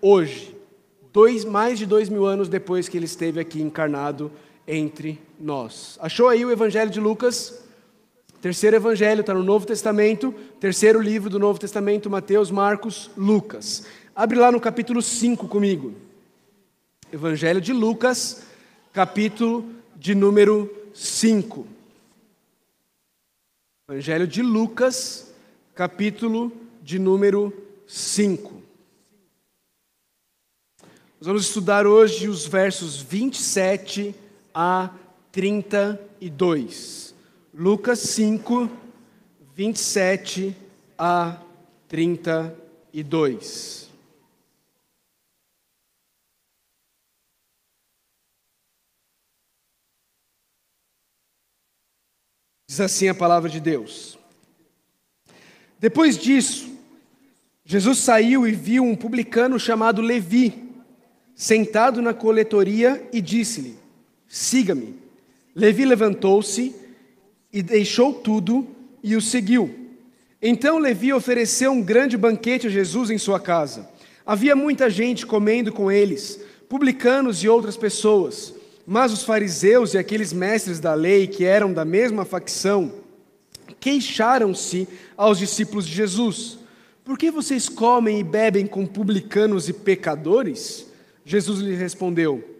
hoje, dois, mais de dois mil anos depois que ele esteve aqui encarnado entre nós. Achou aí o Evangelho de Lucas? Terceiro Evangelho, está no Novo Testamento, terceiro livro do Novo Testamento, Mateus, Marcos, Lucas. Abre lá no capítulo 5 comigo. Evangelho de Lucas, capítulo de número 5. Evangelho de Lucas, capítulo de número 5. Nós vamos estudar hoje os versos 27 a 32. Lucas 5, 27 a 32. Diz assim a palavra de Deus. Depois disso, Jesus saiu e viu um publicano chamado Levi sentado na coletoria e disse-lhe: Siga-me. Levi levantou-se e deixou tudo e o seguiu. Então Levi ofereceu um grande banquete a Jesus em sua casa. Havia muita gente comendo com eles, publicanos e outras pessoas. Mas os fariseus e aqueles mestres da lei, que eram da mesma facção, queixaram-se aos discípulos de Jesus: Por que vocês comem e bebem com publicanos e pecadores? Jesus lhe respondeu: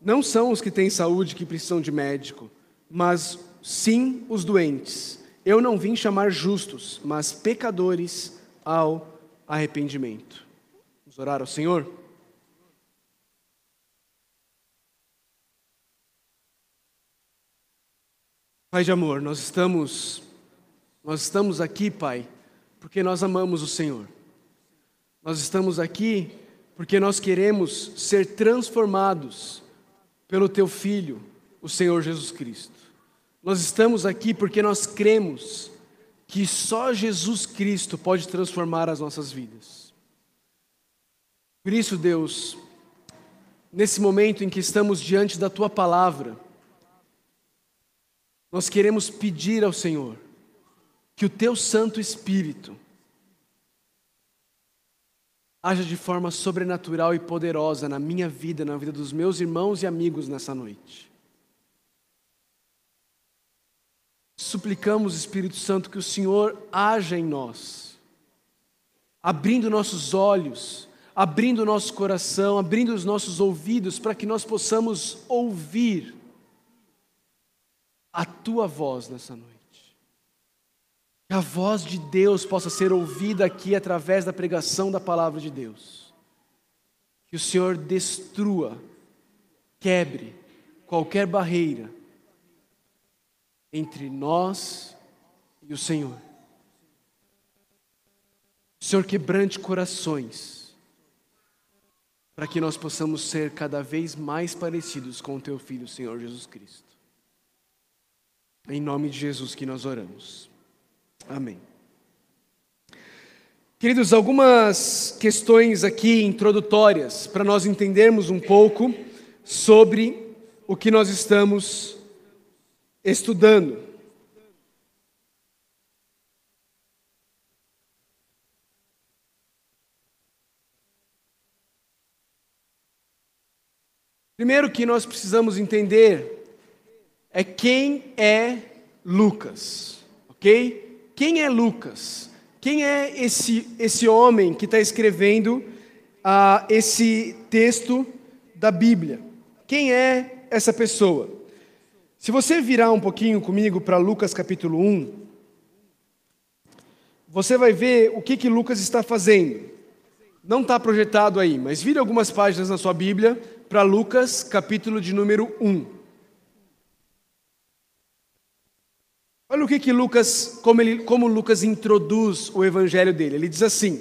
Não são os que têm saúde que precisam de médico, mas sim os doentes. Eu não vim chamar justos, mas pecadores ao arrependimento. Vamos orar ao Senhor? Pai de amor, nós estamos nós estamos aqui, Pai, porque nós amamos o Senhor. Nós estamos aqui porque nós queremos ser transformados pelo Teu Filho, o Senhor Jesus Cristo. Nós estamos aqui porque nós cremos que só Jesus Cristo pode transformar as nossas vidas. Por isso, Deus, nesse momento em que estamos diante da Tua palavra, nós queremos pedir ao Senhor que o Teu Santo Espírito haja de forma sobrenatural e poderosa na minha vida, na vida dos meus irmãos e amigos nessa noite. Suplicamos, Espírito Santo, que o Senhor haja em nós, abrindo nossos olhos, abrindo nosso coração, abrindo os nossos ouvidos para que nós possamos ouvir a tua voz nessa noite. Que a voz de Deus possa ser ouvida aqui através da pregação da palavra de Deus. Que o Senhor destrua, quebre qualquer barreira entre nós e o Senhor. O Senhor quebrante corações, para que nós possamos ser cada vez mais parecidos com o Teu Filho, Senhor Jesus Cristo. Em nome de Jesus que nós oramos. Amém. Queridos, algumas questões aqui introdutórias para nós entendermos um pouco sobre o que nós estamos estudando. Primeiro que nós precisamos entender é quem é Lucas, ok? Quem é Lucas? Quem é esse, esse homem que está escrevendo uh, esse texto da Bíblia? Quem é essa pessoa? Se você virar um pouquinho comigo para Lucas capítulo 1, você vai ver o que, que Lucas está fazendo. Não está projetado aí, mas vire algumas páginas na sua Bíblia para Lucas capítulo de número 1. Olha o que, que Lucas, como, ele, como Lucas introduz o evangelho dele. Ele diz assim: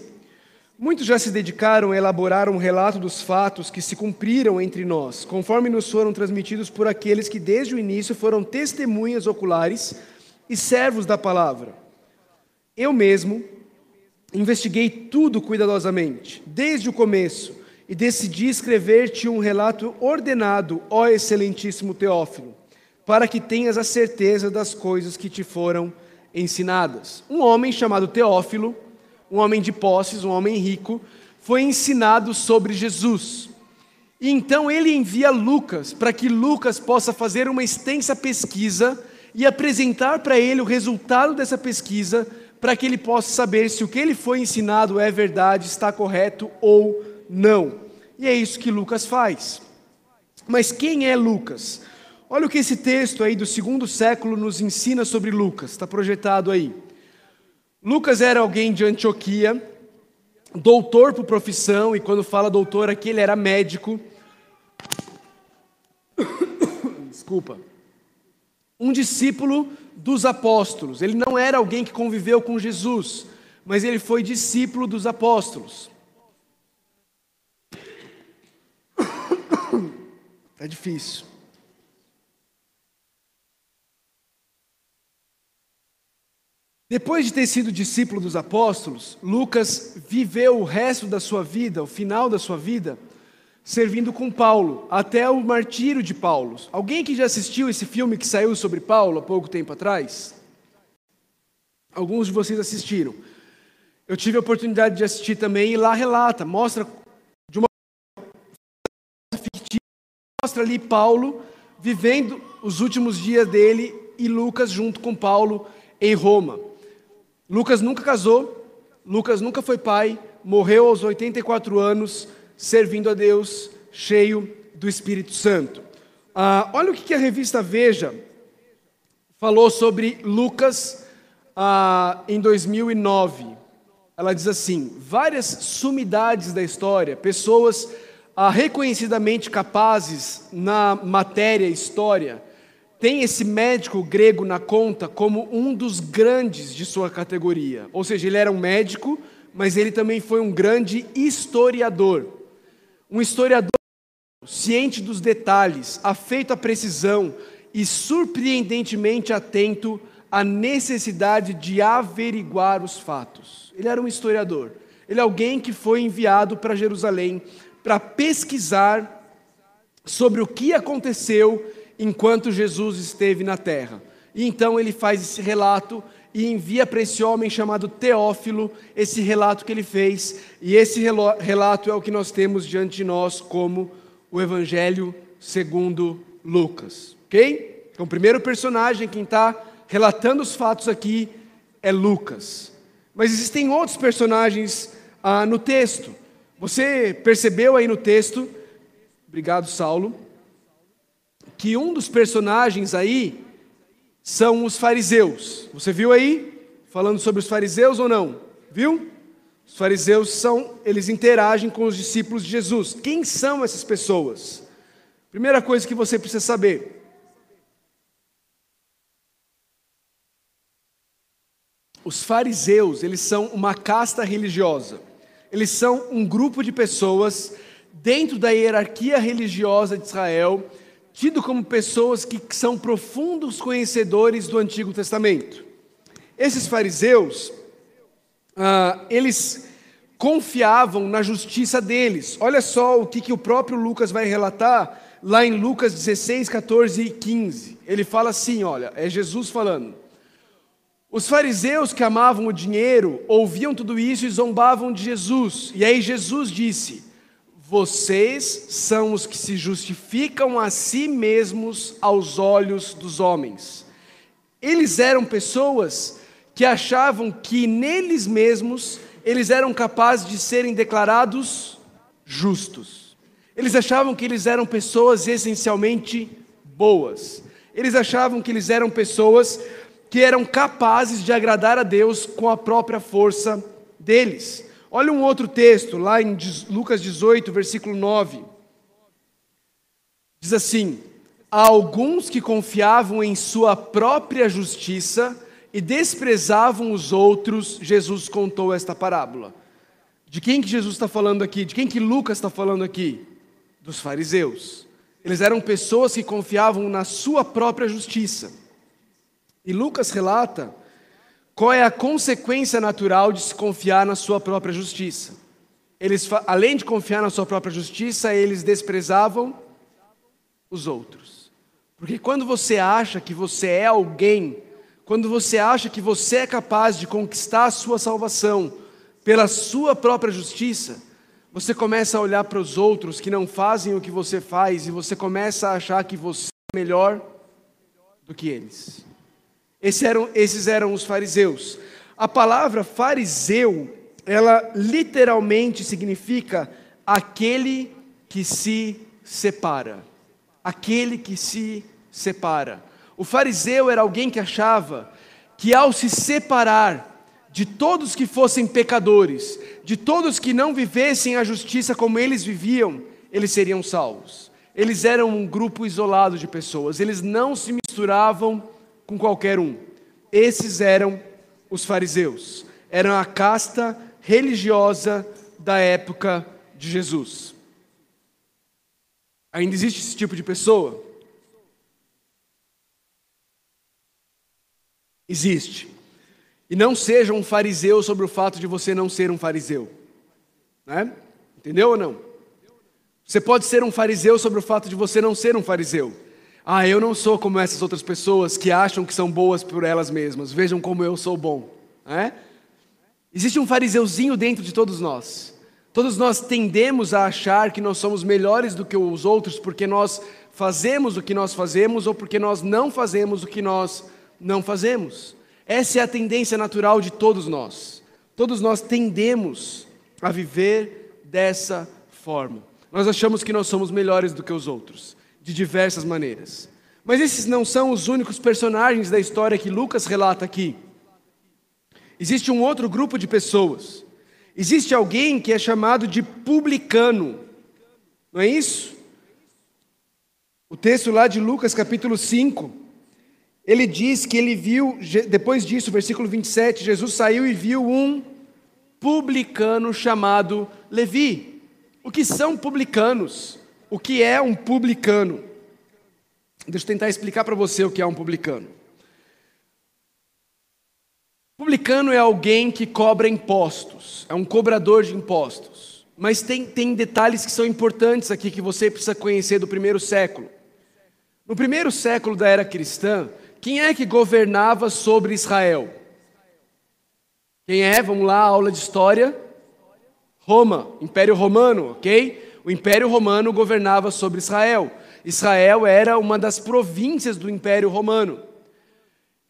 Muitos já se dedicaram a elaborar um relato dos fatos que se cumpriram entre nós, conforme nos foram transmitidos por aqueles que desde o início foram testemunhas oculares e servos da palavra. Eu mesmo investiguei tudo cuidadosamente, desde o começo, e decidi escrever-te um relato ordenado, ó excelentíssimo Teófilo para que tenhas a certeza das coisas que te foram ensinadas. Um homem chamado Teófilo, um homem de posses, um homem rico, foi ensinado sobre Jesus. E então ele envia Lucas para que Lucas possa fazer uma extensa pesquisa e apresentar para ele o resultado dessa pesquisa, para que ele possa saber se o que ele foi ensinado é verdade, está correto ou não. E é isso que Lucas faz. Mas quem é Lucas? Olha o que esse texto aí do segundo século nos ensina sobre Lucas, está projetado aí. Lucas era alguém de Antioquia, doutor por profissão, e quando fala doutor aqui, ele era médico. Desculpa. Um discípulo dos apóstolos. Ele não era alguém que conviveu com Jesus, mas ele foi discípulo dos apóstolos. É difícil. Depois de ter sido discípulo dos apóstolos, Lucas viveu o resto da sua vida, o final da sua vida, servindo com Paulo, até o martírio de Paulo. Alguém que já assistiu esse filme que saiu sobre Paulo há pouco tempo atrás? Alguns de vocês assistiram. Eu tive a oportunidade de assistir também e lá relata, mostra de uma fictícia, mostra ali Paulo vivendo os últimos dias dele e Lucas junto com Paulo em Roma. Lucas nunca casou, Lucas nunca foi pai, morreu aos 84 anos, servindo a Deus, cheio do Espírito Santo. Ah, olha o que a revista Veja falou sobre Lucas ah, em 2009. Ela diz assim: várias sumidades da história, pessoas ah, reconhecidamente capazes na matéria história, tem esse médico grego na conta como um dos grandes de sua categoria. Ou seja, ele era um médico, mas ele também foi um grande historiador. Um historiador ciente dos detalhes, afeito à precisão e surpreendentemente atento à necessidade de averiguar os fatos. Ele era um historiador. Ele é alguém que foi enviado para Jerusalém para pesquisar sobre o que aconteceu enquanto Jesus esteve na terra. E então ele faz esse relato e envia para esse homem chamado Teófilo esse relato que ele fez, e esse relato é o que nós temos diante de nós como o Evangelho segundo Lucas, ok? Então, o primeiro personagem, quem está relatando os fatos aqui, é Lucas. Mas existem outros personagens ah, no texto. Você percebeu aí no texto, obrigado, Saulo, que um dos personagens aí são os fariseus. Você viu aí? Falando sobre os fariseus ou não? Viu? Os fariseus são, eles interagem com os discípulos de Jesus. Quem são essas pessoas? Primeira coisa que você precisa saber. Os fariseus, eles são uma casta religiosa. Eles são um grupo de pessoas dentro da hierarquia religiosa de Israel tido como pessoas que são profundos conhecedores do Antigo Testamento. Esses fariseus, ah, eles confiavam na justiça deles. Olha só o que, que o próprio Lucas vai relatar lá em Lucas 16, 14 e 15. Ele fala assim: olha, é Jesus falando. Os fariseus que amavam o dinheiro ouviam tudo isso e zombavam de Jesus. E aí Jesus disse: vocês são os que se justificam a si mesmos aos olhos dos homens. Eles eram pessoas que achavam que neles mesmos eles eram capazes de serem declarados justos. Eles achavam que eles eram pessoas essencialmente boas. Eles achavam que eles eram pessoas que eram capazes de agradar a Deus com a própria força deles. Olha um outro texto, lá em Lucas 18, versículo 9. Diz assim: Há alguns que confiavam em sua própria justiça e desprezavam os outros, Jesus contou esta parábola. De quem que Jesus está falando aqui? De quem que Lucas está falando aqui? Dos fariseus. Eles eram pessoas que confiavam na sua própria justiça. E Lucas relata qual é a consequência natural de se confiar na sua própria justiça? Eles, além de confiar na sua própria justiça, eles desprezavam os outros. Porque quando você acha que você é alguém, quando você acha que você é capaz de conquistar a sua salvação pela sua própria justiça, você começa a olhar para os outros que não fazem o que você faz e você começa a achar que você é melhor do que eles. Esses eram, esses eram os fariseus. A palavra fariseu, ela literalmente significa aquele que se separa. Aquele que se separa. O fariseu era alguém que achava que ao se separar de todos que fossem pecadores, de todos que não vivessem a justiça como eles viviam, eles seriam salvos. Eles eram um grupo isolado de pessoas, eles não se misturavam com qualquer um. Esses eram os fariseus, eram a casta religiosa da época de Jesus. Ainda existe esse tipo de pessoa? Existe. E não seja um fariseu sobre o fato de você não ser um fariseu. Né? Entendeu ou não? Você pode ser um fariseu sobre o fato de você não ser um fariseu. Ah, eu não sou como essas outras pessoas que acham que são boas por elas mesmas. Vejam como eu sou bom. É? Existe um fariseuzinho dentro de todos nós. Todos nós tendemos a achar que nós somos melhores do que os outros porque nós fazemos o que nós fazemos ou porque nós não fazemos o que nós não fazemos. Essa é a tendência natural de todos nós. Todos nós tendemos a viver dessa forma. Nós achamos que nós somos melhores do que os outros, de diversas maneiras. Mas esses não são os únicos personagens da história que Lucas relata aqui. Existe um outro grupo de pessoas. Existe alguém que é chamado de publicano. Não é isso? O texto lá de Lucas, capítulo 5, ele diz que ele viu, depois disso, versículo 27, Jesus saiu e viu um publicano chamado Levi. O que são publicanos? O que é um publicano? Deixa eu tentar explicar para você o que é um publicano. Publicano é alguém que cobra impostos, é um cobrador de impostos. Mas tem, tem detalhes que são importantes aqui que você precisa conhecer do primeiro século. No primeiro século da era cristã, quem é que governava sobre Israel? Quem é? Vamos lá, aula de história. Roma, Império Romano, ok? O Império Romano governava sobre Israel. Israel era uma das províncias do Império Romano.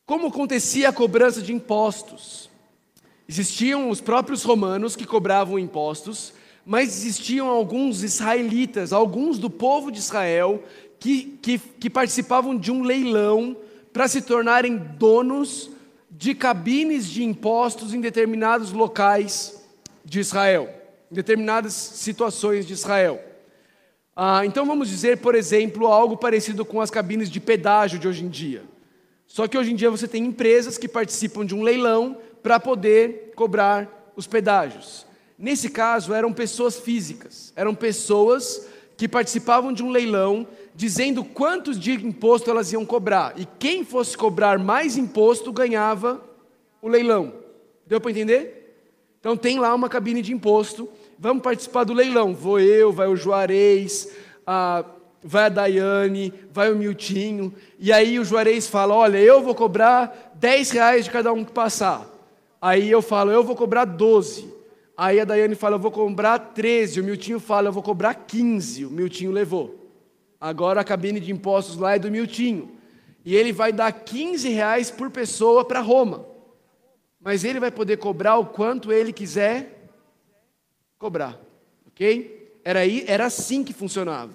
Como acontecia a cobrança de impostos? Existiam os próprios romanos que cobravam impostos, mas existiam alguns israelitas, alguns do povo de Israel, que, que, que participavam de um leilão para se tornarem donos de cabines de impostos em determinados locais de Israel, em determinadas situações de Israel. Ah, então vamos dizer, por exemplo, algo parecido com as cabines de pedágio de hoje em dia. Só que hoje em dia você tem empresas que participam de um leilão para poder cobrar os pedágios. Nesse caso, eram pessoas físicas, eram pessoas que participavam de um leilão dizendo quantos de imposto elas iam cobrar. E quem fosse cobrar mais imposto ganhava o leilão. Deu para entender? Então tem lá uma cabine de imposto. Vamos participar do leilão. Vou eu, vai o Juarez, a, vai a Daiane, vai o Miltinho. E aí o Juarez fala: Olha, eu vou cobrar 10 reais de cada um que passar. Aí eu falo: Eu vou cobrar 12. Aí a Daiane fala: Eu vou cobrar 13. O Miltinho fala: Eu vou cobrar 15. O Miltinho levou. Agora a cabine de impostos lá é do Miltinho. E ele vai dar 15 reais por pessoa para Roma. Mas ele vai poder cobrar o quanto ele quiser cobrar. Ok? Era, aí, era assim que funcionava.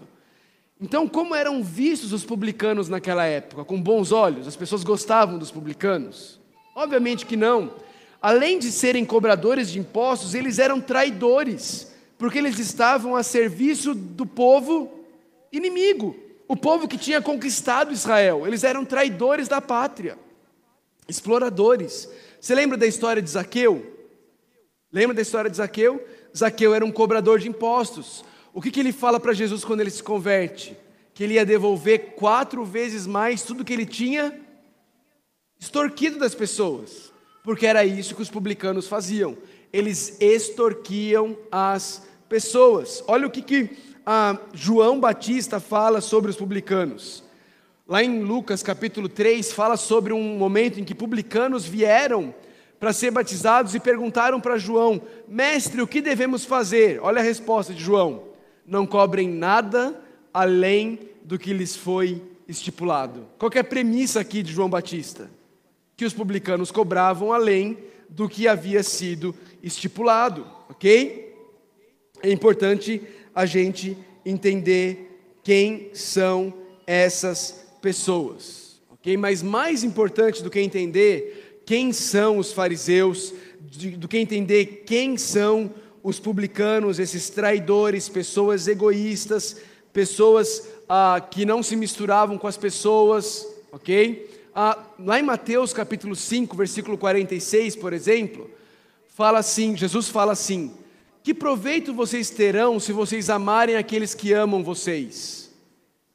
Então, como eram vistos os publicanos naquela época? Com bons olhos? As pessoas gostavam dos publicanos? Obviamente que não. Além de serem cobradores de impostos, eles eram traidores, porque eles estavam a serviço do povo inimigo, o povo que tinha conquistado Israel. Eles eram traidores da pátria, exploradores. Você lembra da história de Zaqueu? Lembra da história de Zaqueu? Zaqueu era um cobrador de impostos. O que, que ele fala para Jesus quando ele se converte? Que ele ia devolver quatro vezes mais tudo que ele tinha extorquido das pessoas. Porque era isso que os publicanos faziam. Eles extorquiam as pessoas. Olha o que, que ah, João Batista fala sobre os publicanos. Lá em Lucas capítulo 3, fala sobre um momento em que publicanos vieram para ser batizados e perguntaram para João: Mestre, o que devemos fazer? Olha a resposta de João: Não cobrem nada além do que lhes foi estipulado. Qual é a premissa aqui de João Batista? Que os publicanos cobravam além do que havia sido estipulado, ok? É importante a gente entender quem são essas pessoas, ok? Mas mais importante do que entender quem são os fariseus, do que entender quem são os publicanos, esses traidores, pessoas egoístas, pessoas ah, que não se misturavam com as pessoas, ok? Ah, lá em Mateus capítulo 5, versículo 46, por exemplo, fala assim: Jesus fala assim: Que proveito vocês terão se vocês amarem aqueles que amam vocês?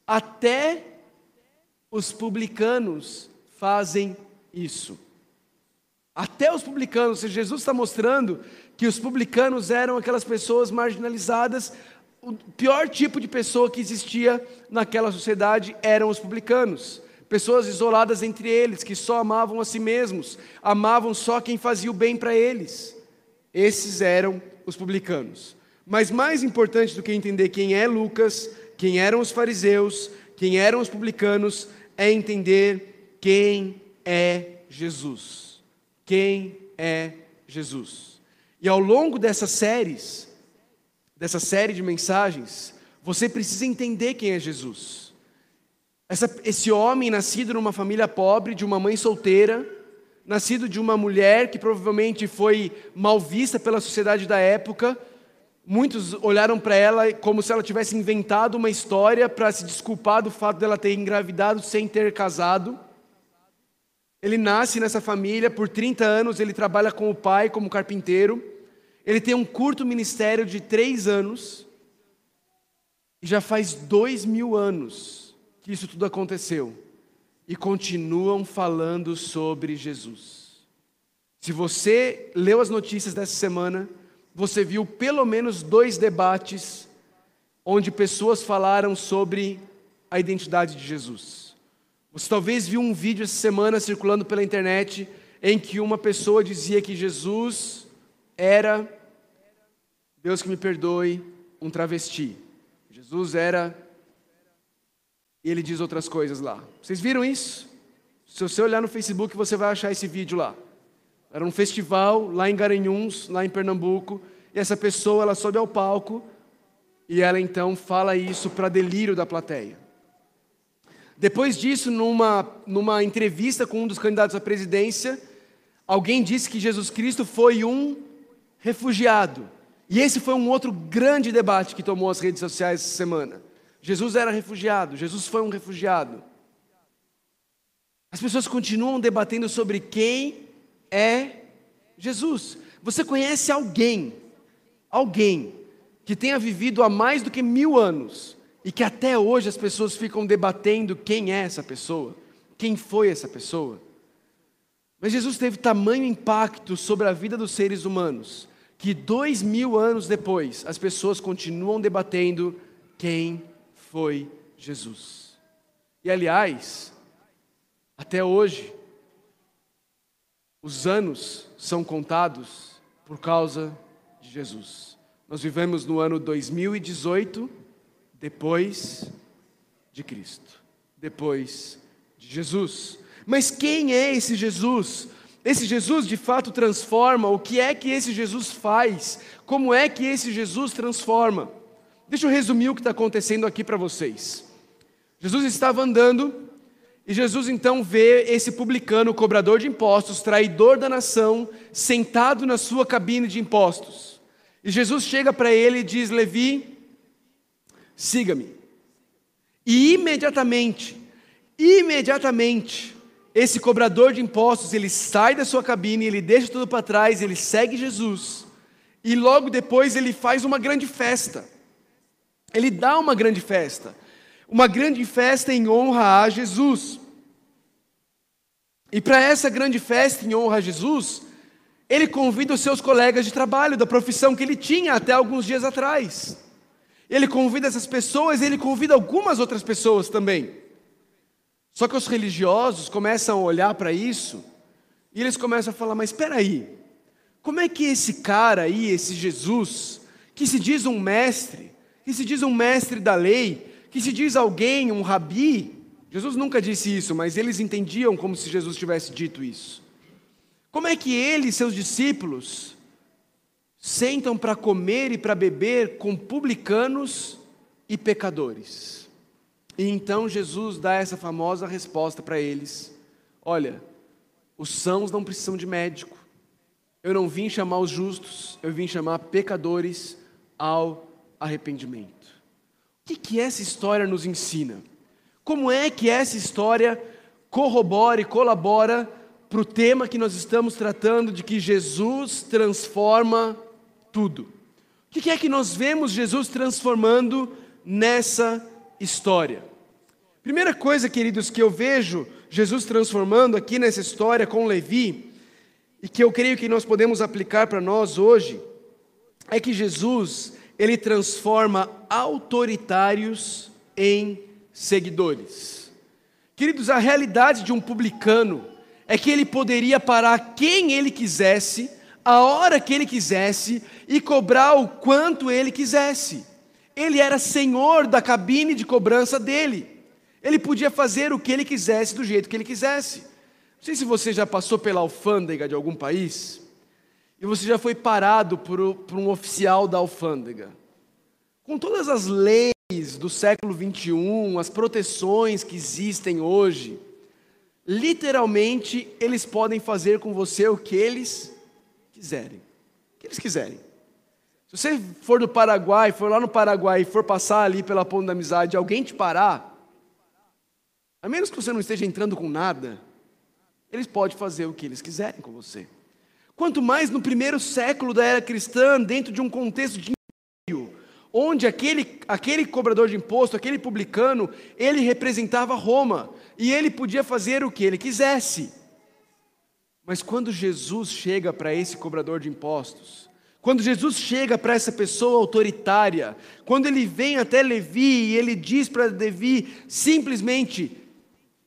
Até os publicanos fazem isso. Até os publicanos, Jesus está mostrando que os publicanos eram aquelas pessoas marginalizadas, o pior tipo de pessoa que existia naquela sociedade eram os publicanos. Pessoas isoladas entre eles, que só amavam a si mesmos, amavam só quem fazia o bem para eles. Esses eram os publicanos. Mas mais importante do que entender quem é Lucas, quem eram os fariseus, quem eram os publicanos, é entender quem é Jesus. Quem é Jesus. E ao longo dessas séries, dessa série de mensagens, você precisa entender quem é Jesus. Essa, esse homem nascido numa família pobre, de uma mãe solteira, nascido de uma mulher que provavelmente foi mal vista pela sociedade da época. Muitos olharam para ela como se ela tivesse inventado uma história para se desculpar do fato dela ter engravidado sem ter casado. Ele nasce nessa família, por 30 anos ele trabalha com o pai como carpinteiro. Ele tem um curto ministério de três anos, e já faz dois mil anos que isso tudo aconteceu, e continuam falando sobre Jesus. Se você leu as notícias dessa semana, você viu pelo menos dois debates onde pessoas falaram sobre a identidade de Jesus. Você talvez viu um vídeo essa semana circulando pela internet em que uma pessoa dizia que Jesus era Deus que me perdoe, um travesti. Jesus era. E ele diz outras coisas lá. Vocês viram isso? Se você olhar no Facebook, você vai achar esse vídeo lá. Era um festival lá em Garanhuns, lá em Pernambuco, e essa pessoa ela sobe ao palco e ela então fala isso para delírio da plateia. Depois disso, numa, numa entrevista com um dos candidatos à presidência, alguém disse que Jesus Cristo foi um refugiado. E esse foi um outro grande debate que tomou as redes sociais essa semana. Jesus era refugiado, Jesus foi um refugiado. As pessoas continuam debatendo sobre quem é Jesus. Você conhece alguém, alguém, que tenha vivido há mais do que mil anos e que até hoje as pessoas ficam debatendo quem é essa pessoa, quem foi essa pessoa? Mas Jesus teve tamanho impacto sobre a vida dos seres humanos que dois mil anos depois as pessoas continuam debatendo quem foi Jesus. E aliás, até hoje, os anos são contados por causa de Jesus. Nós vivemos no ano 2018, depois de Cristo, depois de Jesus. Mas quem é esse Jesus? Esse Jesus de fato transforma, o que é que esse Jesus faz? Como é que esse Jesus transforma? Deixa eu resumir o que está acontecendo aqui para vocês. Jesus estava andando e Jesus então vê esse publicano, cobrador de impostos, traidor da nação, sentado na sua cabine de impostos. E Jesus chega para ele e diz: Levi, siga-me. E imediatamente, imediatamente, esse cobrador de impostos, ele sai da sua cabine, ele deixa tudo para trás, ele segue Jesus. E logo depois ele faz uma grande festa. Ele dá uma grande festa. Uma grande festa em honra a Jesus. E para essa grande festa em honra a Jesus, ele convida os seus colegas de trabalho, da profissão que ele tinha até alguns dias atrás. Ele convida essas pessoas, ele convida algumas outras pessoas também. Só que os religiosos começam a olhar para isso E eles começam a falar: Mas espera aí, como é que esse cara aí, esse Jesus, que se diz um mestre, que se diz um mestre da lei, que se diz alguém, um rabi, Jesus nunca disse isso, mas eles entendiam como se Jesus tivesse dito isso. Como é que ele e seus discípulos sentam para comer e para beber com publicanos e pecadores? E então Jesus dá essa famosa resposta para eles: Olha, os sãos não precisam de médico. Eu não vim chamar os justos, eu vim chamar pecadores ao arrependimento. O que, que essa história nos ensina? Como é que essa história corrobora e colabora para o tema que nós estamos tratando de que Jesus transforma tudo. O que é que nós vemos Jesus transformando nessa história? Primeira coisa, queridos, que eu vejo Jesus transformando aqui nessa história com Levi, e que eu creio que nós podemos aplicar para nós hoje, é que Jesus, ele transforma autoritários em seguidores. Queridos, a realidade de um publicano é que ele poderia parar quem ele quisesse, a hora que ele quisesse e cobrar o quanto ele quisesse. Ele era senhor da cabine de cobrança dele. Ele podia fazer o que ele quisesse do jeito que ele quisesse. Não sei se você já passou pela alfândega de algum país e você já foi parado por, por um oficial da alfândega. Com todas as leis do século 21, as proteções que existem hoje, literalmente, eles podem fazer com você o que eles quiserem. O que eles quiserem. Se você for do Paraguai, for lá no Paraguai e for passar ali pela ponta da amizade, alguém te parar, a menos que você não esteja entrando com nada, eles podem fazer o que eles quiserem com você. Quanto mais no primeiro século da era cristã, dentro de um contexto de onde aquele, aquele cobrador de imposto, aquele publicano, ele representava Roma e ele podia fazer o que ele quisesse. Mas quando Jesus chega para esse cobrador de impostos, quando Jesus chega para essa pessoa autoritária, quando ele vem até Levi e ele diz para Levi simplesmente: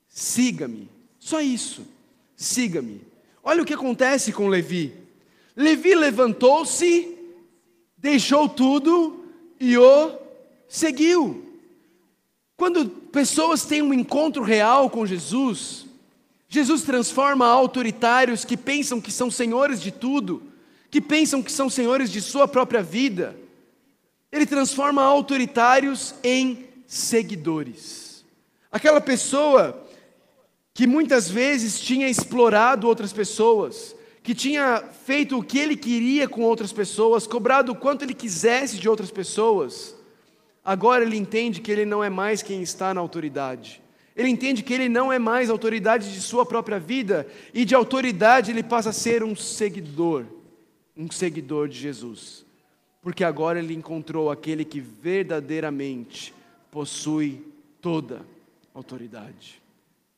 siga-me, só isso, siga-me. Olha o que acontece com Levi. Levi levantou-se, deixou tudo e o seguiu. Quando pessoas têm um encontro real com Jesus, Jesus transforma autoritários que pensam que são senhores de tudo, que pensam que são senhores de sua própria vida, ele transforma autoritários em seguidores. Aquela pessoa que muitas vezes tinha explorado outras pessoas, que tinha feito o que ele queria com outras pessoas, cobrado o quanto ele quisesse de outras pessoas, agora ele entende que ele não é mais quem está na autoridade. Ele entende que ele não é mais autoridade de sua própria vida, e de autoridade ele passa a ser um seguidor, um seguidor de Jesus. Porque agora ele encontrou aquele que verdadeiramente possui toda autoridade.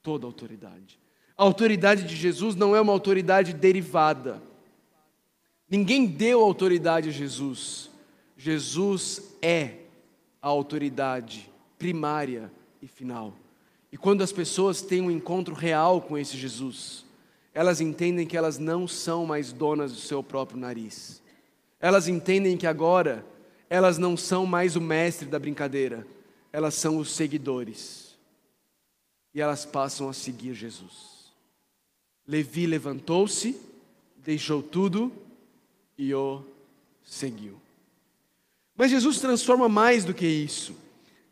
Toda autoridade. A autoridade de Jesus não é uma autoridade derivada. Ninguém deu autoridade a Jesus. Jesus é a autoridade primária e final. E quando as pessoas têm um encontro real com esse Jesus, elas entendem que elas não são mais donas do seu próprio nariz. Elas entendem que agora elas não são mais o mestre da brincadeira, elas são os seguidores. E elas passam a seguir Jesus. Levi levantou-se, deixou tudo e o seguiu. Mas Jesus transforma mais do que isso.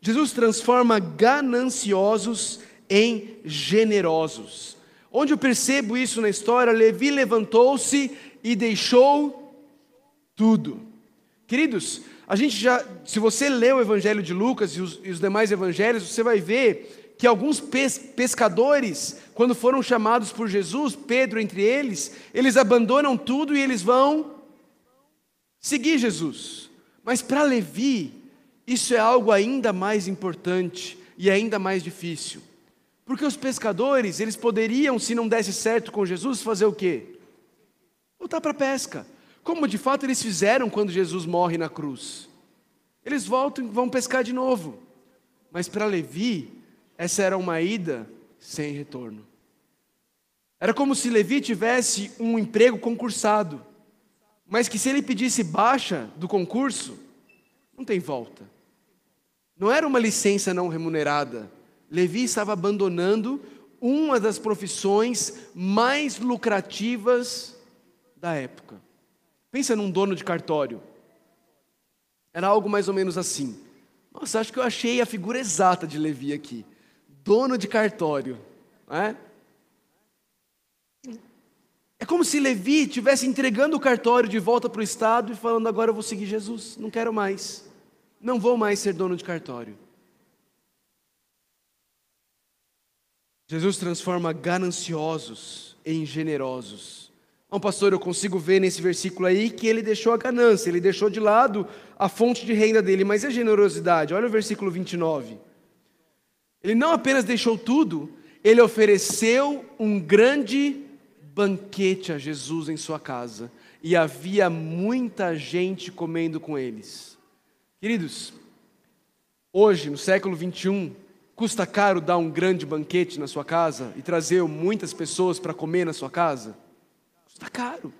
Jesus transforma gananciosos em generosos. Onde eu percebo isso na história, Levi levantou-se e deixou tudo. Queridos, a gente já, se você lê o Evangelho de Lucas e os, e os demais evangelhos, você vai ver que alguns pes pescadores, quando foram chamados por Jesus, Pedro entre eles, eles abandonam tudo e eles vão seguir Jesus. Mas para Levi, isso é algo ainda mais importante e ainda mais difícil. Porque os pescadores, eles poderiam, se não desse certo com Jesus, fazer o quê? Voltar para a pesca. Como de fato eles fizeram quando Jesus morre na cruz. Eles voltam e vão pescar de novo. Mas para Levi, essa era uma ida sem retorno. Era como se Levi tivesse um emprego concursado, mas que se ele pedisse baixa do concurso, não tem volta. Não era uma licença não remunerada. Levi estava abandonando uma das profissões mais lucrativas da época. Pensa num dono de cartório. Era algo mais ou menos assim. Nossa, acho que eu achei a figura exata de Levi aqui. Dono de cartório. É? é como se Levi estivesse entregando o cartório de volta para o Estado e falando: agora eu vou seguir Jesus, não quero mais. Não vou mais ser dono de cartório. Jesus transforma gananciosos em generosos. Bom, pastor, eu consigo ver nesse versículo aí que ele deixou a ganância, ele deixou de lado a fonte de renda dele, mas e a generosidade? Olha o versículo 29. Ele não apenas deixou tudo, ele ofereceu um grande banquete a Jesus em sua casa, e havia muita gente comendo com eles. Queridos, hoje, no século 21, Custa caro dar um grande banquete na sua casa e trazer muitas pessoas para comer na sua casa? Custa caro.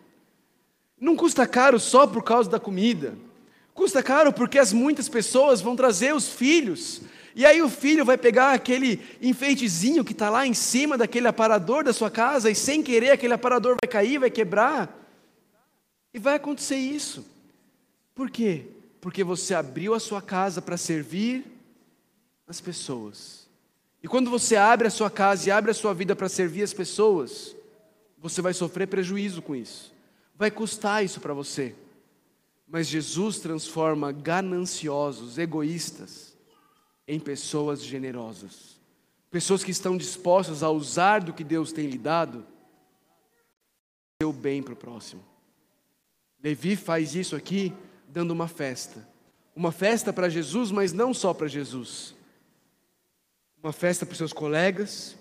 Não custa caro só por causa da comida. Custa caro porque as muitas pessoas vão trazer os filhos. E aí o filho vai pegar aquele enfeitezinho que está lá em cima daquele aparador da sua casa e sem querer aquele aparador vai cair, vai quebrar. E vai acontecer isso. Por quê? Porque você abriu a sua casa para servir as pessoas. E quando você abre a sua casa e abre a sua vida para servir as pessoas, você vai sofrer prejuízo com isso. Vai custar isso para você. Mas Jesus transforma gananciosos, egoístas, em pessoas generosas. Pessoas que estão dispostas a usar do que Deus tem lhe dado, o bem para o próximo. Levi faz isso aqui dando uma festa. Uma festa para Jesus, mas não só para Jesus uma festa para os seus colegas,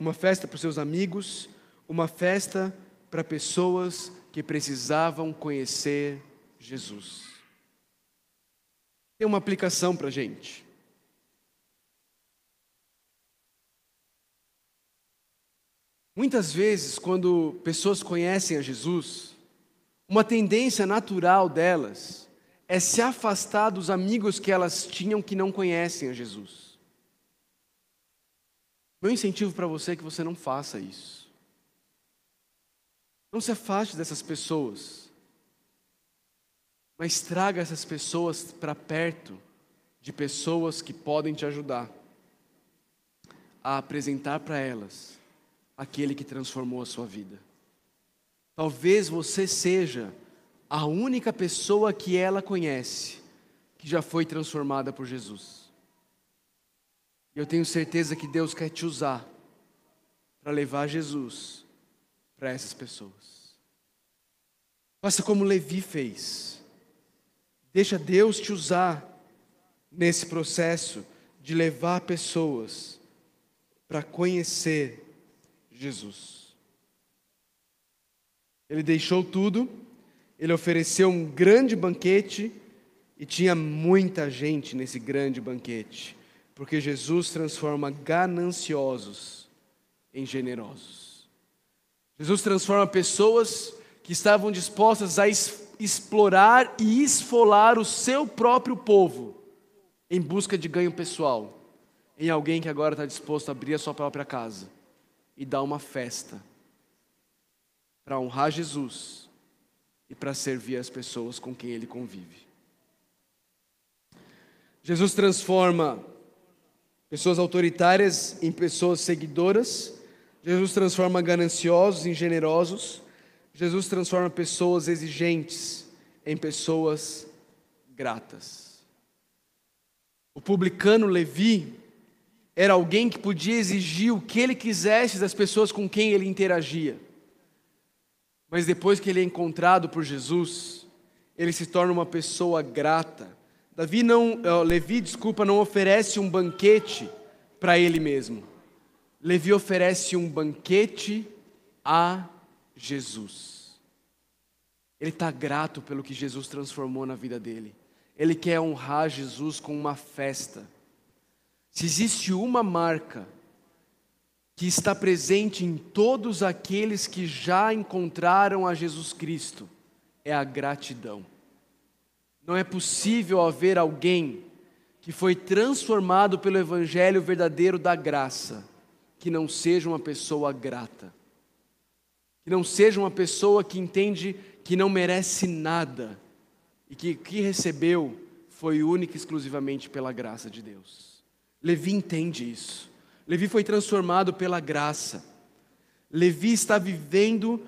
uma festa para os seus amigos, uma festa para pessoas que precisavam conhecer Jesus. Tem uma aplicação para a gente. Muitas vezes, quando pessoas conhecem a Jesus, uma tendência natural delas é se afastar dos amigos que elas tinham que não conhecem a Jesus. Meu incentivo para você é que você não faça isso. Não se afaste dessas pessoas, mas traga essas pessoas para perto de pessoas que podem te ajudar a apresentar para elas aquele que transformou a sua vida. Talvez você seja a única pessoa que ela conhece que já foi transformada por Jesus. Eu tenho certeza que Deus quer te usar para levar Jesus para essas pessoas. Faça como Levi fez. Deixa Deus te usar nesse processo de levar pessoas para conhecer Jesus. Ele deixou tudo, ele ofereceu um grande banquete e tinha muita gente nesse grande banquete. Porque Jesus transforma gananciosos em generosos. Jesus transforma pessoas que estavam dispostas a explorar e esfolar o seu próprio povo em busca de ganho pessoal, em alguém que agora está disposto a abrir a sua própria casa e dar uma festa para honrar Jesus e para servir as pessoas com quem ele convive. Jesus transforma pessoas autoritárias em pessoas seguidoras. Jesus transforma gananciosos em generosos. Jesus transforma pessoas exigentes em pessoas gratas. O publicano Levi era alguém que podia exigir o que ele quisesse das pessoas com quem ele interagia. Mas depois que ele é encontrado por Jesus, ele se torna uma pessoa grata Davi não, Levi, desculpa, não oferece um banquete para ele mesmo. Levi oferece um banquete a Jesus. Ele está grato pelo que Jesus transformou na vida dele. Ele quer honrar Jesus com uma festa. Se existe uma marca que está presente em todos aqueles que já encontraram a Jesus Cristo é a gratidão. Não é possível haver alguém que foi transformado pelo Evangelho verdadeiro da graça, que não seja uma pessoa grata, que não seja uma pessoa que entende que não merece nada e que o que recebeu foi única e exclusivamente pela graça de Deus. Levi entende isso. Levi foi transformado pela graça. Levi está vivendo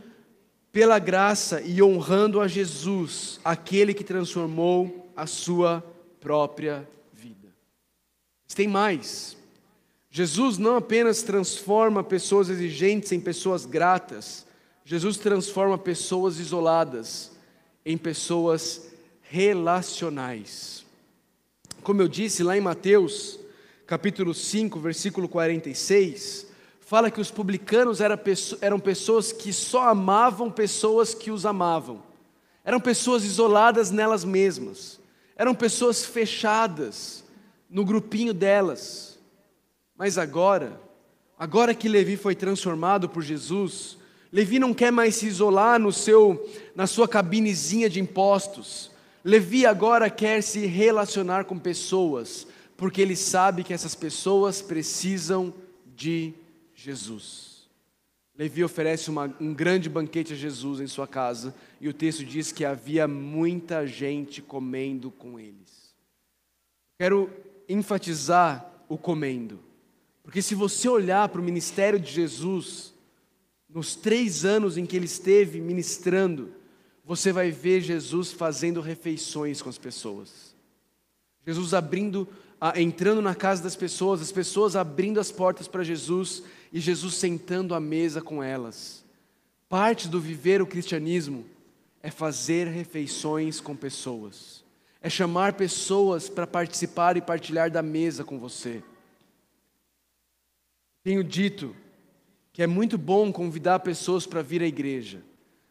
pela graça e honrando a Jesus, aquele que transformou a sua própria vida. Tem mais. Jesus não apenas transforma pessoas exigentes em pessoas gratas, Jesus transforma pessoas isoladas em pessoas relacionais. Como eu disse lá em Mateus, capítulo 5, versículo 46, fala que os publicanos eram pessoas que só amavam pessoas que os amavam. Eram pessoas isoladas nelas mesmas. Eram pessoas fechadas no grupinho delas. Mas agora, agora que Levi foi transformado por Jesus, Levi não quer mais se isolar no seu na sua cabinezinha de impostos. Levi agora quer se relacionar com pessoas, porque ele sabe que essas pessoas precisam de Jesus. Levi oferece uma, um grande banquete a Jesus em sua casa, e o texto diz que havia muita gente comendo com eles. Quero enfatizar o comendo, porque se você olhar para o ministério de Jesus, nos três anos em que ele esteve ministrando, você vai ver Jesus fazendo refeições com as pessoas. Jesus abrindo, entrando na casa das pessoas, as pessoas abrindo as portas para Jesus e Jesus sentando à mesa com elas. Parte do viver o cristianismo é fazer refeições com pessoas, é chamar pessoas para participar e partilhar da mesa com você. Tenho dito que é muito bom convidar pessoas para vir à igreja,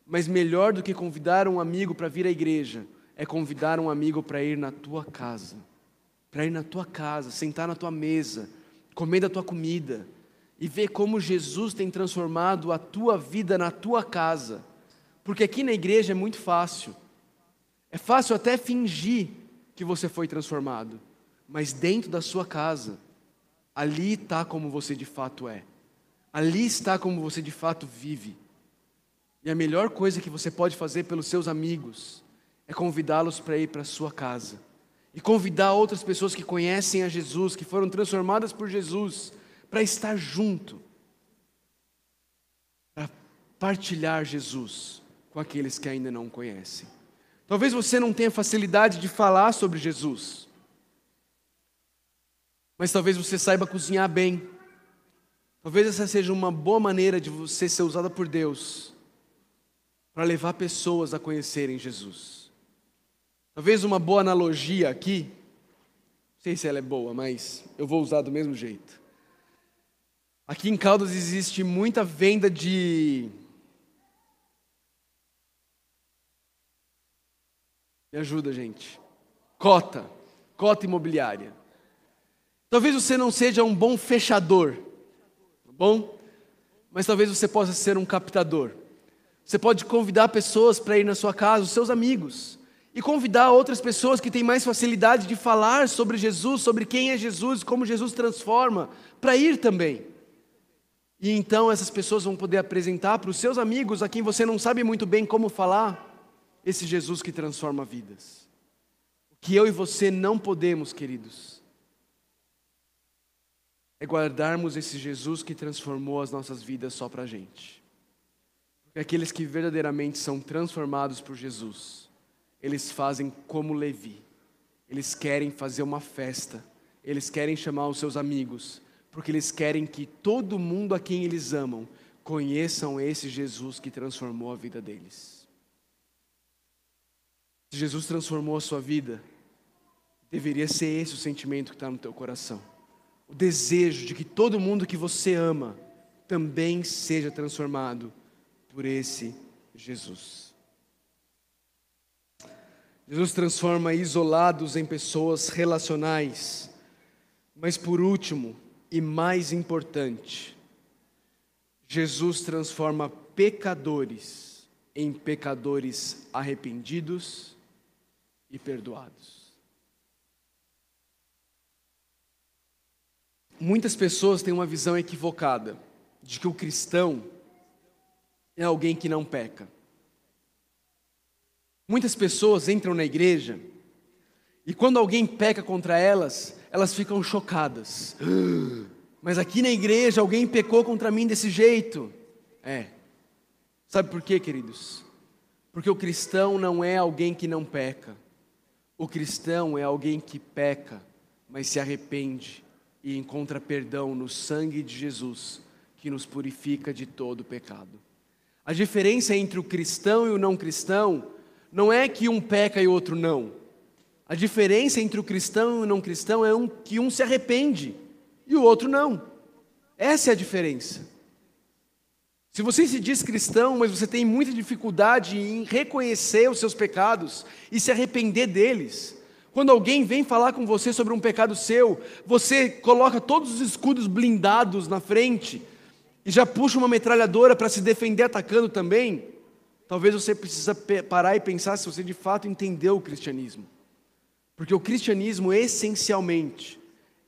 mas melhor do que convidar um amigo para vir à igreja é convidar um amigo para ir na tua casa, para ir na tua casa, sentar na tua mesa, comer da tua comida, e ver como Jesus tem transformado a tua vida na tua casa. Porque aqui na igreja é muito fácil. É fácil até fingir que você foi transformado, mas dentro da sua casa, ali está como você de fato é. Ali está como você de fato vive. E a melhor coisa que você pode fazer pelos seus amigos é convidá-los para ir para a sua casa. E convidar outras pessoas que conhecem a Jesus, que foram transformadas por Jesus, para estar junto, para partilhar Jesus com aqueles que ainda não conhecem. Talvez você não tenha facilidade de falar sobre Jesus, mas talvez você saiba cozinhar bem. Talvez essa seja uma boa maneira de você ser usada por Deus para levar pessoas a conhecerem Jesus. Talvez uma boa analogia aqui, não sei se ela é boa, mas eu vou usar do mesmo jeito. Aqui em Caldas existe muita venda de. Me ajuda, gente. Cota. Cota imobiliária. Talvez você não seja um bom fechador, tá bom? Mas talvez você possa ser um captador. Você pode convidar pessoas para ir na sua casa, os seus amigos, e convidar outras pessoas que têm mais facilidade de falar sobre Jesus, sobre quem é Jesus, como Jesus transforma, para ir também. E então essas pessoas vão poder apresentar para os seus amigos, a quem você não sabe muito bem como falar, esse Jesus que transforma vidas. O que eu e você não podemos, queridos, é guardarmos esse Jesus que transformou as nossas vidas só para a gente. Porque aqueles que verdadeiramente são transformados por Jesus, eles fazem como Levi. Eles querem fazer uma festa, eles querem chamar os seus amigos, porque eles querem que todo mundo a quem eles amam conheçam esse Jesus que transformou a vida deles. Se Jesus transformou a sua vida, deveria ser esse o sentimento que está no teu coração. O desejo de que todo mundo que você ama também seja transformado por esse Jesus. Jesus transforma isolados em pessoas relacionais. Mas por último, e mais importante, Jesus transforma pecadores em pecadores arrependidos e perdoados. Muitas pessoas têm uma visão equivocada de que o cristão é alguém que não peca. Muitas pessoas entram na igreja e quando alguém peca contra elas, elas ficam chocadas. Mas aqui na igreja alguém pecou contra mim desse jeito. É. Sabe por quê, queridos? Porque o cristão não é alguém que não peca. O cristão é alguém que peca, mas se arrepende e encontra perdão no sangue de Jesus, que nos purifica de todo pecado. A diferença entre o cristão e o não cristão não é que um peca e outro não. A diferença entre o cristão e o não cristão é um, que um se arrepende e o outro não. Essa é a diferença. Se você se diz cristão, mas você tem muita dificuldade em reconhecer os seus pecados e se arrepender deles, quando alguém vem falar com você sobre um pecado seu, você coloca todos os escudos blindados na frente e já puxa uma metralhadora para se defender atacando também, talvez você precisa parar e pensar se você de fato entendeu o cristianismo. Porque o cristianismo essencialmente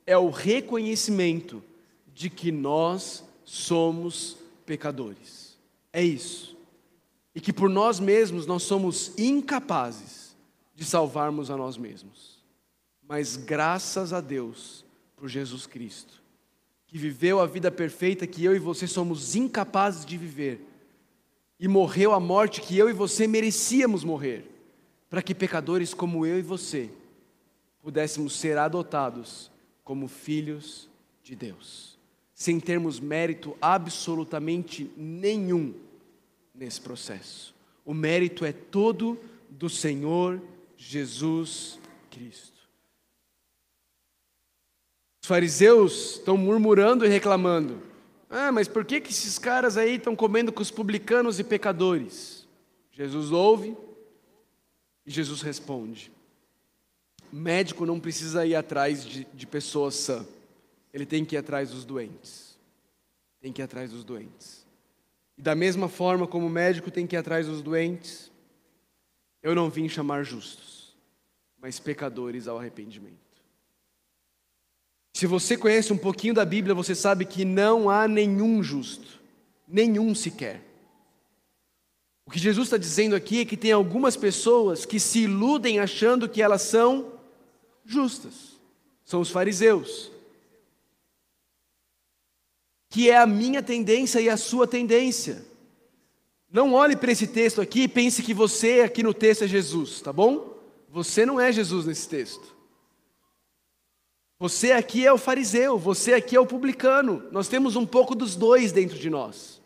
é o reconhecimento de que nós somos pecadores. É isso. E que por nós mesmos nós somos incapazes de salvarmos a nós mesmos. Mas graças a Deus por Jesus Cristo que viveu a vida perfeita que eu e você somos incapazes de viver, e morreu a morte que eu e você merecíamos morrer, para que pecadores como eu e você pudéssemos ser adotados como filhos de Deus, sem termos mérito absolutamente nenhum nesse processo. O mérito é todo do Senhor Jesus Cristo. Os fariseus estão murmurando e reclamando. Ah, mas por que, que esses caras aí estão comendo com os publicanos e pecadores? Jesus ouve e Jesus responde: médico não precisa ir atrás de, de pessoas sã, ele tem que ir atrás dos doentes. Tem que ir atrás dos doentes. E da mesma forma como o médico tem que ir atrás dos doentes, eu não vim chamar justos, mas pecadores ao arrependimento. Se você conhece um pouquinho da Bíblia, você sabe que não há nenhum justo, nenhum sequer. O que Jesus está dizendo aqui é que tem algumas pessoas que se iludem achando que elas são justas. São os fariseus. Que é a minha tendência e a sua tendência. Não olhe para esse texto aqui e pense que você aqui no texto é Jesus, tá bom? Você não é Jesus nesse texto. Você aqui é o fariseu, você aqui é o publicano. Nós temos um pouco dos dois dentro de nós.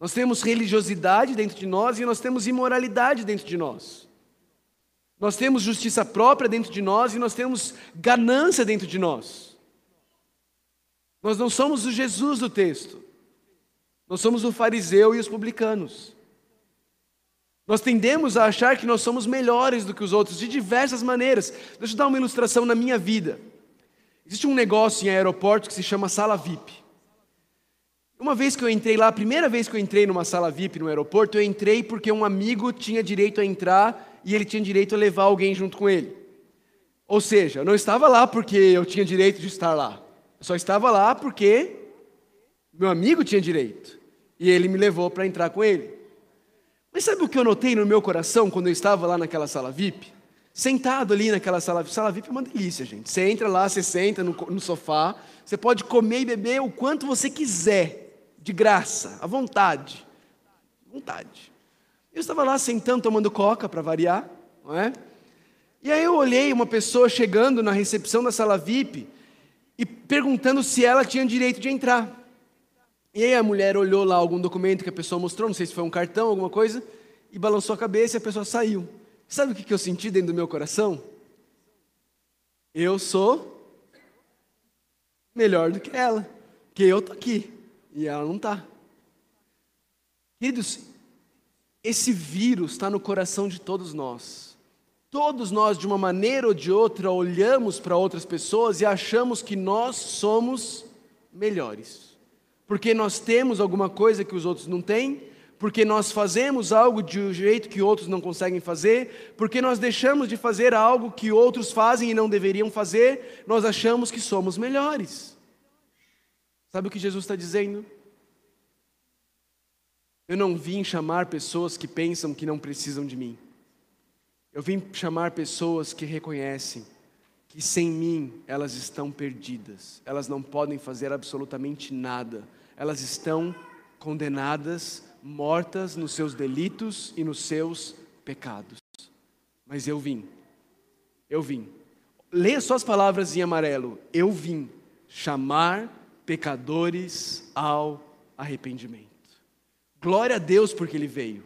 Nós temos religiosidade dentro de nós e nós temos imoralidade dentro de nós. Nós temos justiça própria dentro de nós e nós temos ganância dentro de nós. Nós não somos o Jesus do texto. Nós somos o fariseu e os publicanos. Nós tendemos a achar que nós somos melhores do que os outros de diversas maneiras. Deixa eu dar uma ilustração na minha vida. Existe um negócio em aeroporto que se chama sala VIP. Uma vez que eu entrei lá, a primeira vez que eu entrei numa sala VIP no aeroporto, eu entrei porque um amigo tinha direito a entrar e ele tinha direito a levar alguém junto com ele. Ou seja, eu não estava lá porque eu tinha direito de estar lá. Eu só estava lá porque meu amigo tinha direito. E ele me levou para entrar com ele. Mas sabe o que eu notei no meu coração quando eu estava lá naquela sala VIP? Sentado ali naquela sala, sala VIP é uma delícia, gente. Você entra lá, você senta no, no sofá, você pode comer e beber o quanto você quiser, de graça, à vontade. Vontade. Eu estava lá sentando, tomando coca para variar, não é? E aí eu olhei uma pessoa chegando na recepção da sala VIP e perguntando se ela tinha direito de entrar. E aí a mulher olhou lá algum documento que a pessoa mostrou, não sei se foi um cartão, alguma coisa, e balançou a cabeça e a pessoa saiu. Sabe o que eu senti dentro do meu coração? Eu sou melhor do que ela, porque eu estou aqui e ela não está. Queridos, esse vírus está no coração de todos nós. Todos nós, de uma maneira ou de outra, olhamos para outras pessoas e achamos que nós somos melhores. Porque nós temos alguma coisa que os outros não têm? Porque nós fazemos algo de um jeito que outros não conseguem fazer? Porque nós deixamos de fazer algo que outros fazem e não deveriam fazer? Nós achamos que somos melhores. Sabe o que Jesus está dizendo? Eu não vim chamar pessoas que pensam que não precisam de mim. Eu vim chamar pessoas que reconhecem que sem mim elas estão perdidas, elas não podem fazer absolutamente nada, elas estão condenadas, mortas nos seus delitos e nos seus pecados. Mas eu vim, eu vim. Leia suas palavras em amarelo. Eu vim chamar pecadores ao arrependimento. Glória a Deus porque ele veio.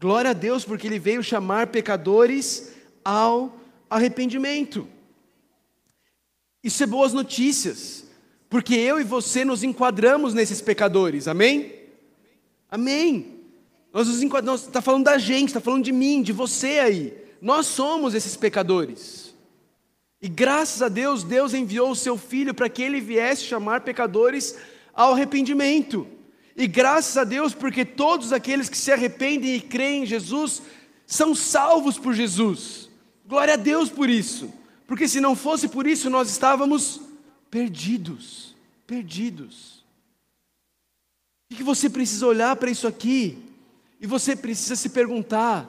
Glória a Deus porque ele veio chamar pecadores ao arrependimento. Isso é boas notícias, porque eu e você nos enquadramos nesses pecadores, amém? Amém. Nós nos enquadramos, está falando da gente, está falando de mim, de você aí. Nós somos esses pecadores. E graças a Deus, Deus enviou o seu Filho para que ele viesse chamar pecadores ao arrependimento. E graças a Deus, porque todos aqueles que se arrependem e creem em Jesus são salvos por Jesus. Glória a Deus por isso. Porque se não fosse por isso, nós estávamos perdidos. Perdidos. Que você precisa olhar para isso aqui? E você precisa se perguntar: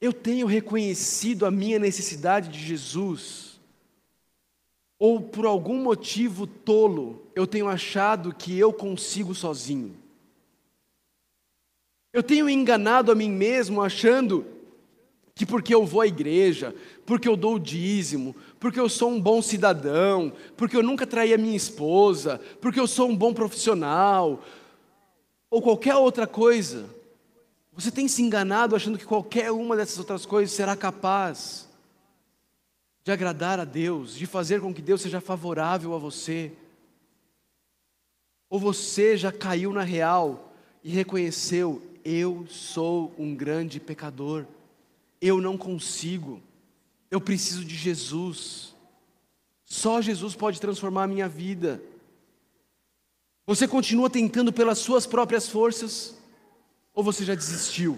eu tenho reconhecido a minha necessidade de Jesus? ou por algum motivo tolo, eu tenho achado que eu consigo sozinho. Eu tenho enganado a mim mesmo achando que porque eu vou à igreja, porque eu dou o dízimo, porque eu sou um bom cidadão, porque eu nunca traí a minha esposa, porque eu sou um bom profissional, ou qualquer outra coisa, você tem se enganado achando que qualquer uma dessas outras coisas será capaz de agradar a Deus, de fazer com que Deus seja favorável a você? Ou você já caiu na real e reconheceu: eu sou um grande pecador, eu não consigo, eu preciso de Jesus, só Jesus pode transformar a minha vida. Você continua tentando pelas suas próprias forças, ou você já desistiu?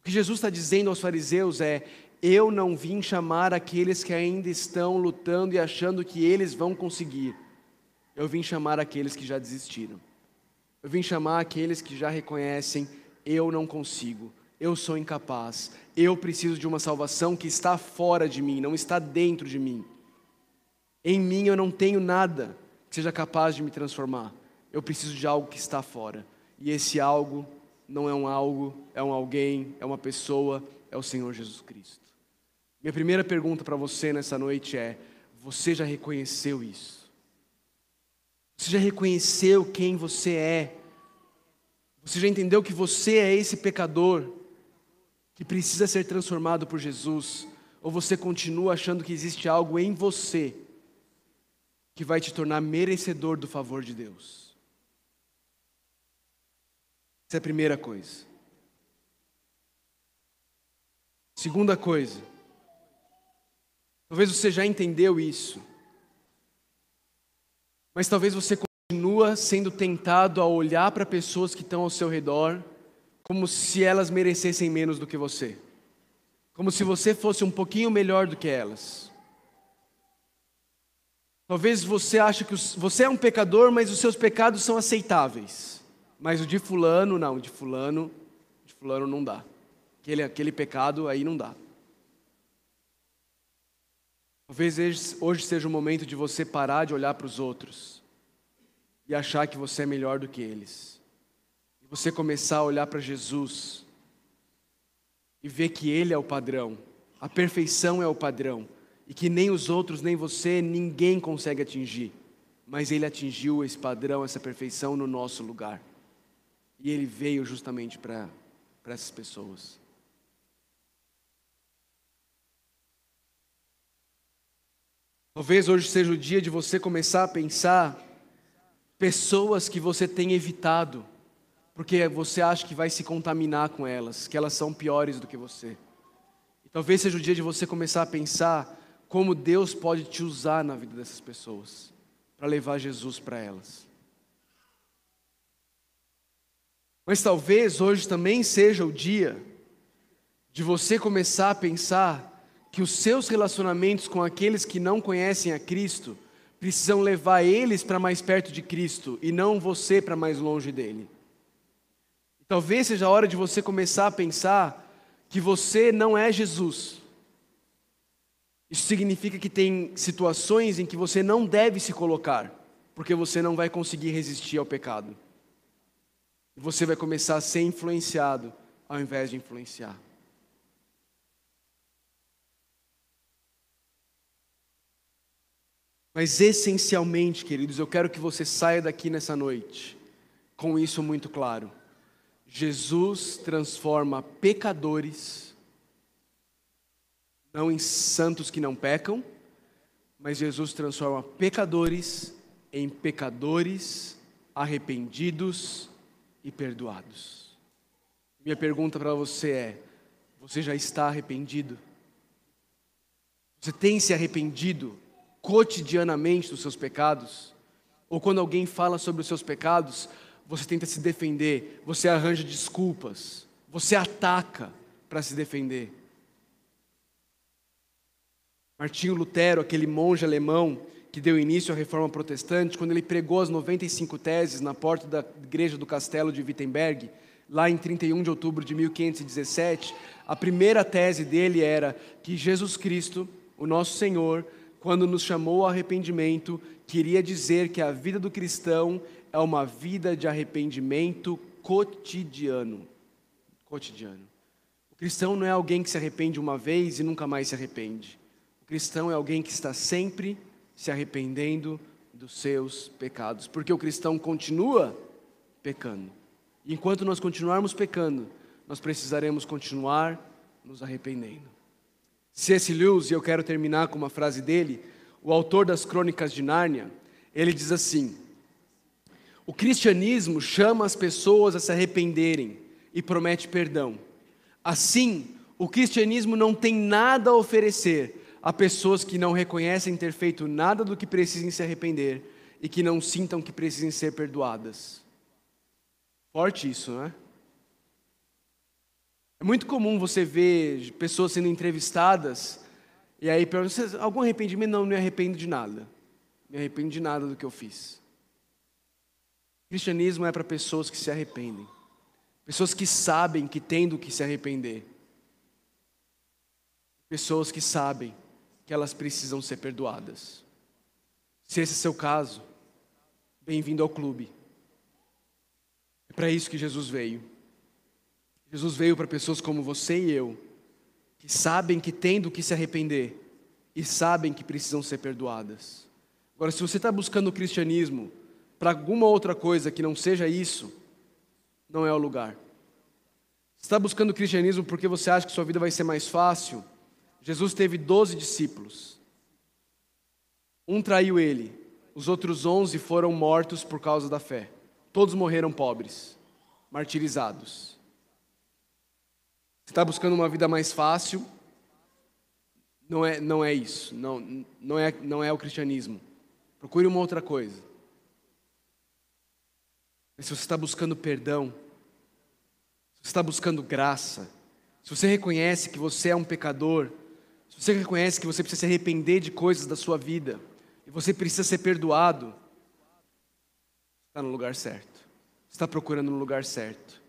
O que Jesus está dizendo aos fariseus é: eu não vim chamar aqueles que ainda estão lutando e achando que eles vão conseguir. Eu vim chamar aqueles que já desistiram. Eu vim chamar aqueles que já reconhecem: eu não consigo, eu sou incapaz, eu preciso de uma salvação que está fora de mim, não está dentro de mim. Em mim eu não tenho nada que seja capaz de me transformar. Eu preciso de algo que está fora. E esse algo não é um algo, é um alguém, é uma pessoa, é o Senhor Jesus Cristo. Minha primeira pergunta para você nessa noite é: você já reconheceu isso? Você já reconheceu quem você é? Você já entendeu que você é esse pecador que precisa ser transformado por Jesus? Ou você continua achando que existe algo em você que vai te tornar merecedor do favor de Deus? Essa é a primeira coisa. Segunda coisa, Talvez você já entendeu isso. Mas talvez você continua sendo tentado a olhar para pessoas que estão ao seu redor como se elas merecessem menos do que você. Como se você fosse um pouquinho melhor do que elas. Talvez você ache que você é um pecador, mas os seus pecados são aceitáveis. Mas o de fulano, não, de fulano, de fulano não dá. Aquele, aquele pecado aí não dá. Talvez hoje seja o momento de você parar de olhar para os outros e achar que você é melhor do que eles. Você começar a olhar para Jesus e ver que Ele é o padrão, a perfeição é o padrão, e que nem os outros, nem você, ninguém consegue atingir, mas Ele atingiu esse padrão, essa perfeição no nosso lugar. E Ele veio justamente para essas pessoas. Talvez hoje seja o dia de você começar a pensar pessoas que você tem evitado, porque você acha que vai se contaminar com elas, que elas são piores do que você. E talvez seja o dia de você começar a pensar como Deus pode te usar na vida dessas pessoas, para levar Jesus para elas. Mas talvez hoje também seja o dia de você começar a pensar que os seus relacionamentos com aqueles que não conhecem a Cristo precisam levar eles para mais perto de Cristo e não você para mais longe dele. Talvez seja a hora de você começar a pensar que você não é Jesus. Isso significa que tem situações em que você não deve se colocar, porque você não vai conseguir resistir ao pecado. E você vai começar a ser influenciado ao invés de influenciar. Mas essencialmente, queridos, eu quero que você saia daqui nessa noite com isso muito claro. Jesus transforma pecadores, não em santos que não pecam, mas Jesus transforma pecadores em pecadores arrependidos e perdoados. Minha pergunta para você é: você já está arrependido? Você tem se arrependido cotidianamente dos seus pecados? Ou quando alguém fala sobre os seus pecados, você tenta se defender, você arranja desculpas, você ataca para se defender? Martinho Lutero, aquele monge alemão que deu início à reforma protestante, quando ele pregou as 95 teses na porta da igreja do castelo de Wittenberg, lá em 31 de outubro de 1517, a primeira tese dele era que Jesus Cristo, o nosso Senhor, quando nos chamou ao arrependimento, queria dizer que a vida do cristão é uma vida de arrependimento cotidiano. Cotidiano. O cristão não é alguém que se arrepende uma vez e nunca mais se arrepende. O cristão é alguém que está sempre se arrependendo dos seus pecados, porque o cristão continua pecando. E enquanto nós continuarmos pecando, nós precisaremos continuar nos arrependendo. C.S. Lewis, e eu quero terminar com uma frase dele, o autor das Crônicas de Nárnia, ele diz assim: O cristianismo chama as pessoas a se arrependerem e promete perdão. Assim, o cristianismo não tem nada a oferecer a pessoas que não reconhecem ter feito nada do que precisem se arrepender e que não sintam que precisem ser perdoadas. Forte isso, não é? É muito comum você ver pessoas sendo entrevistadas e aí perguntam: algum arrependimento? Não, não me arrependo de nada. Me arrependo de nada do que eu fiz. Cristianismo é para pessoas que se arrependem, pessoas que sabem que têm do que se arrepender, pessoas que sabem que elas precisam ser perdoadas. Se esse é seu caso, bem-vindo ao clube. É para isso que Jesus veio. Jesus veio para pessoas como você e eu, que sabem que têm do que se arrepender e sabem que precisam ser perdoadas. Agora, se você está buscando o cristianismo para alguma outra coisa que não seja isso, não é o lugar. Se está buscando o cristianismo porque você acha que sua vida vai ser mais fácil, Jesus teve doze discípulos. Um traiu ele, os outros onze foram mortos por causa da fé. Todos morreram pobres, martirizados. Você está buscando uma vida mais fácil? Não é, não é isso. Não, não, é, não é o cristianismo. Procure uma outra coisa. Mas se você está buscando perdão, se você está buscando graça, se você reconhece que você é um pecador, se você reconhece que você precisa se arrepender de coisas da sua vida, e você precisa ser perdoado, está no lugar certo. Está procurando no lugar certo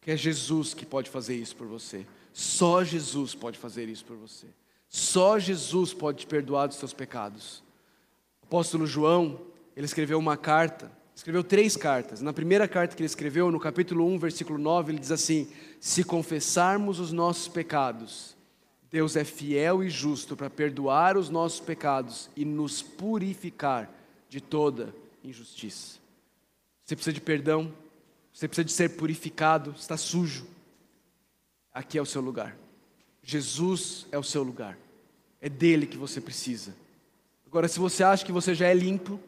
que é Jesus que pode fazer isso por você. Só Jesus pode fazer isso por você. Só Jesus pode te perdoar dos seus pecados. O apóstolo João, ele escreveu uma carta, escreveu três cartas. Na primeira carta que ele escreveu, no capítulo 1, versículo 9, ele diz assim: Se confessarmos os nossos pecados, Deus é fiel e justo para perdoar os nossos pecados e nos purificar de toda injustiça. Você precisa de perdão, você precisa de ser purificado, está sujo. Aqui é o seu lugar. Jesus é o seu lugar. É dele que você precisa. Agora, se você acha que você já é limpo,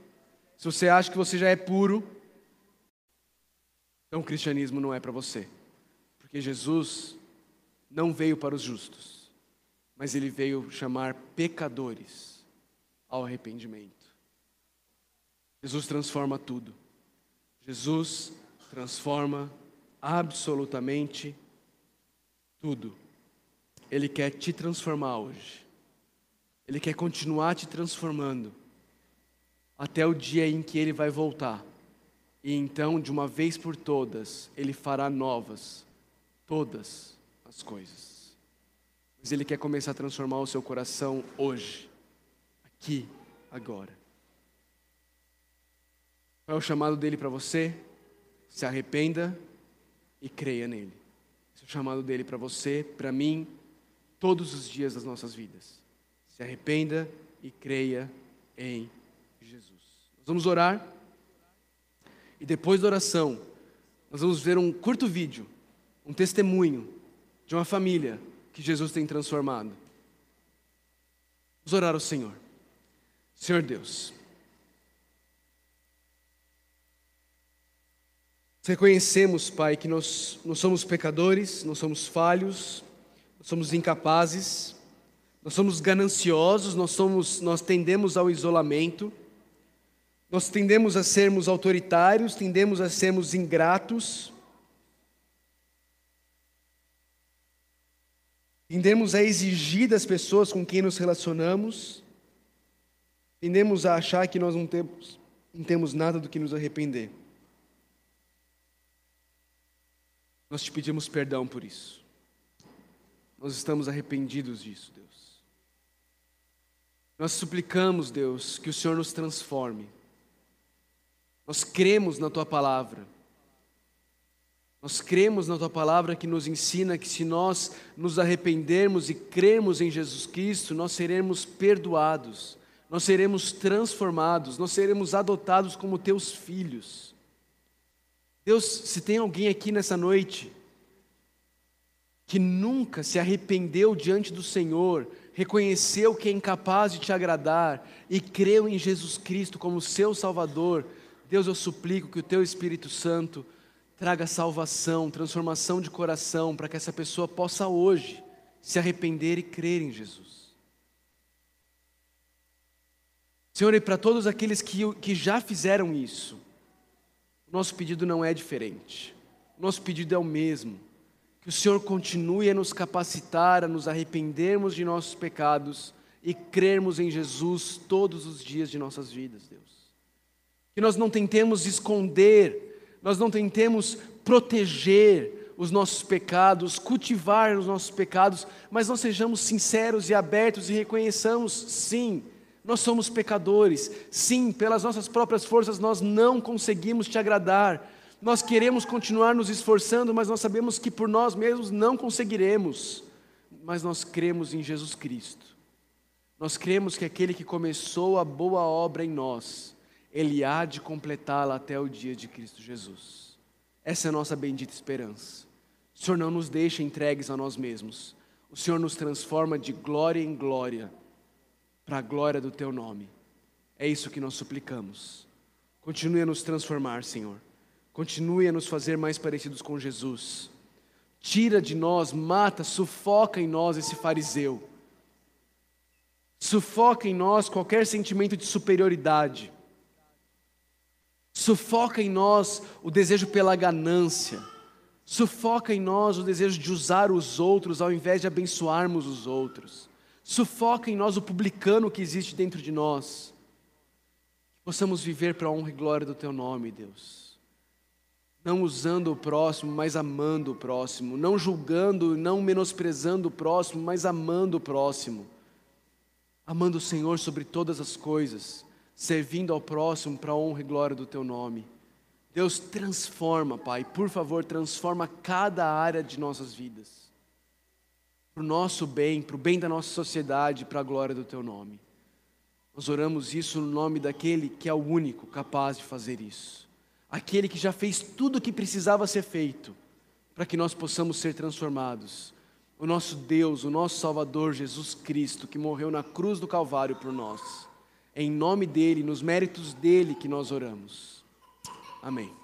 se você acha que você já é puro, então o cristianismo não é para você. Porque Jesus não veio para os justos, mas ele veio chamar pecadores ao arrependimento. Jesus transforma tudo. Jesus transforma absolutamente tudo. Ele quer te transformar hoje. Ele quer continuar te transformando até o dia em que ele vai voltar. E então, de uma vez por todas, ele fará novas todas as coisas. Mas ele quer começar a transformar o seu coração hoje, aqui, agora. Qual é o chamado dele para você? Se arrependa e creia nele. Esse é o chamado dele para você, para mim, todos os dias das nossas vidas. Se arrependa e creia em. Nós vamos orar. E depois da oração, nós vamos ver um curto vídeo, um testemunho de uma família que Jesus tem transformado. Vamos orar ao Senhor. Senhor Deus, reconhecemos, Pai, que nós, nós somos pecadores, nós somos falhos, nós somos incapazes, nós somos gananciosos, nós, somos, nós tendemos ao isolamento. Nós tendemos a sermos autoritários, tendemos a sermos ingratos, tendemos a exigir das pessoas com quem nos relacionamos, tendemos a achar que nós não temos, não temos nada do que nos arrepender. Nós te pedimos perdão por isso. Nós estamos arrependidos disso, Deus. Nós suplicamos, Deus, que o Senhor nos transforme. Nós cremos na tua palavra. Nós cremos na tua palavra que nos ensina que se nós nos arrependermos e cremos em Jesus Cristo, nós seremos perdoados, nós seremos transformados, nós seremos adotados como teus filhos. Deus, se tem alguém aqui nessa noite que nunca se arrependeu diante do Senhor, reconheceu que é incapaz de te agradar e creu em Jesus Cristo como seu Salvador, Deus, eu suplico que o Teu Espírito Santo traga salvação, transformação de coração, para que essa pessoa possa hoje se arrepender e crer em Jesus. Senhor, e para todos aqueles que, que já fizeram isso, o nosso pedido não é diferente, o nosso pedido é o mesmo. Que o Senhor continue a nos capacitar, a nos arrependermos de nossos pecados e crermos em Jesus todos os dias de nossas vidas, Deus que nós não tentemos esconder, nós não tentemos proteger os nossos pecados, cultivar os nossos pecados, mas nós sejamos sinceros e abertos e reconheçamos, sim, nós somos pecadores, sim, pelas nossas próprias forças nós não conseguimos te agradar, nós queremos continuar nos esforçando, mas nós sabemos que por nós mesmos não conseguiremos, mas nós cremos em Jesus Cristo, nós cremos que aquele que começou a boa obra em nós, ele há de completá-la até o dia de Cristo Jesus. Essa é a nossa bendita esperança. O Senhor não nos deixa entregues a nós mesmos. O Senhor nos transforma de glória em glória, para a glória do Teu nome. É isso que nós suplicamos. Continue a nos transformar, Senhor. Continue a nos fazer mais parecidos com Jesus. Tira de nós, mata, sufoca em nós esse fariseu. Sufoca em nós qualquer sentimento de superioridade Sufoca em nós o desejo pela ganância. Sufoca em nós o desejo de usar os outros ao invés de abençoarmos os outros. Sufoca em nós o publicano que existe dentro de nós. Possamos viver para a honra e glória do Teu nome, Deus. Não usando o próximo, mas amando o próximo. Não julgando, não menosprezando o próximo, mas amando o próximo. Amando o Senhor sobre todas as coisas servindo ao próximo para a honra e glória do teu nome. Deus, transforma, Pai, por favor, transforma cada área de nossas vidas, para o nosso bem, para o bem da nossa sociedade, para a glória do teu nome. Nós oramos isso no nome daquele que é o único capaz de fazer isso, aquele que já fez tudo o que precisava ser feito para que nós possamos ser transformados. O nosso Deus, o nosso Salvador Jesus Cristo, que morreu na cruz do Calvário por nós. É em nome dele, nos méritos dele que nós oramos. Amém.